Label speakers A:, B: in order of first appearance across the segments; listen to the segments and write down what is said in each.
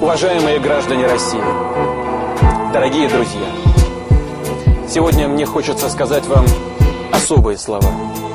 A: Уважаемые граждане России, дорогие друзья, сегодня мне хочется сказать вам особые слова –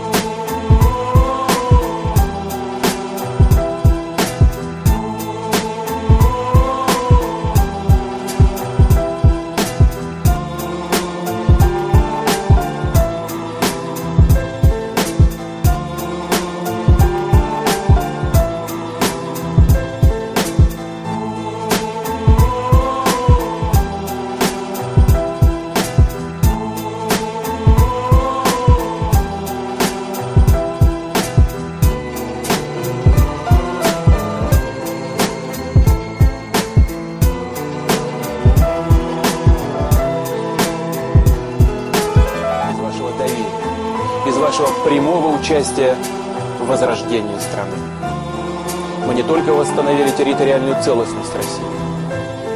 A: восстановили территориальную целостность России,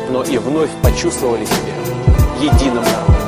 A: но и вновь почувствовали себя единым народом.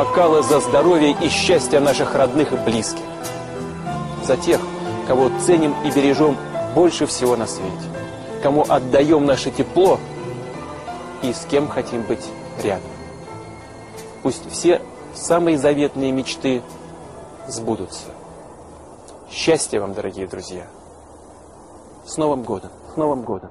A: Бокалы за здоровье и счастье наших родных и близких. За тех, кого ценим и бережем больше всего на свете. Кому отдаем наше тепло и с кем хотим быть рядом. Пусть все самые заветные мечты сбудутся. Счастья вам, дорогие друзья! С Новым годом! С Новым годом!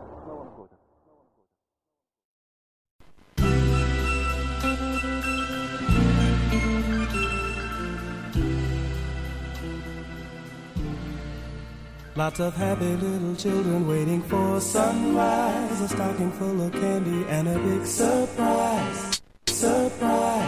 B: Lots of happy little children waiting for sunrise. A stocking full of candy and a big surprise. Surprise.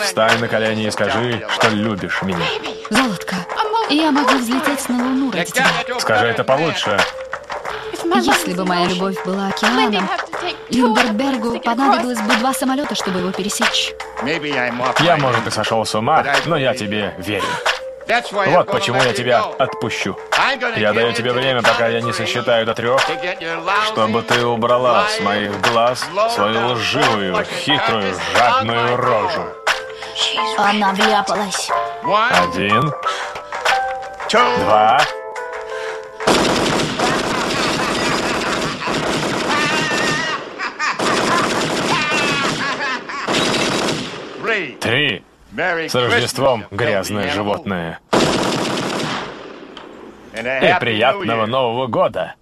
C: Встань на колени и скажи, что любишь меня.
D: Золотко, я могу взлететь на Луну ради тебя.
C: Скажи это получше.
D: Если бы моя любовь была океаном, Линдербергу понадобилось бы два самолета, чтобы его пересечь.
C: Я, может, и сошел с ума, но я тебе верю. Вот почему я тебя отпущу. Я даю тебе время, пока я не сосчитаю до трех, чтобы ты убрала с моих глаз свою лживую, хитрую, жадную рожу.
D: Она вляпалась.
C: Один, два, три. С Рождеством, грязное животное. И приятного Нового года!